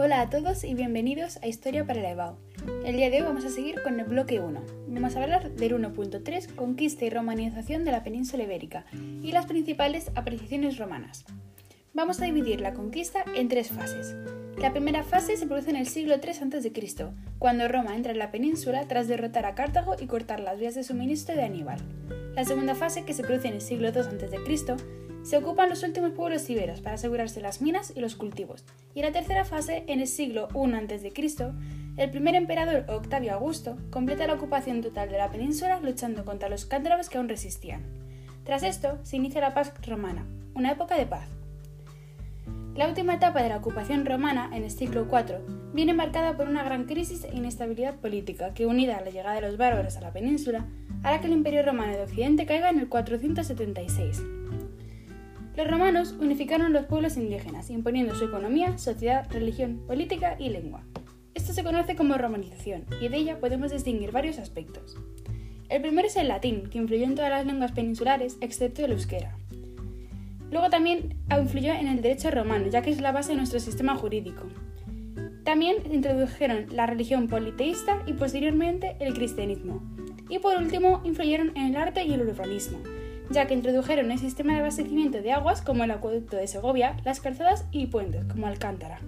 Hola a todos y bienvenidos a Historia para el EBAU. El día de hoy vamos a seguir con el bloque 1. Vamos a hablar del 1.3, conquista y romanización de la península ibérica y las principales apreciaciones romanas. Vamos a dividir la conquista en tres fases. La primera fase se produce en el siglo III a.C., cuando Roma entra en la península tras derrotar a Cartago y cortar las vías de suministro de Aníbal. La segunda fase, que se produce en el siglo II a.C., se ocupan los últimos pueblos iberos para asegurarse las minas y los cultivos. Y en la tercera fase, en el siglo I a.C., el primer emperador Octavio Augusto completa la ocupación total de la península luchando contra los cántabros que aún resistían. Tras esto, se inicia la paz romana, una época de paz. La última etapa de la ocupación romana, en el siglo IV, viene marcada por una gran crisis e inestabilidad política que, unida a la llegada de los bárbaros a la península, hará que el Imperio Romano de Occidente caiga en el 476. Los romanos unificaron los pueblos indígenas, imponiendo su economía, sociedad, religión, política y lengua. Esto se conoce como romanización, y de ella podemos distinguir varios aspectos. El primero es el latín, que influyó en todas las lenguas peninsulares, excepto el euskera. Luego también influyó en el derecho romano, ya que es la base de nuestro sistema jurídico. También introdujeron la religión politeísta y posteriormente el cristianismo. Y por último, influyeron en el arte y el urbanismo, ya que introdujeron el sistema de abastecimiento de aguas como el acueducto de Segovia, las calzadas y puentes como Alcántara.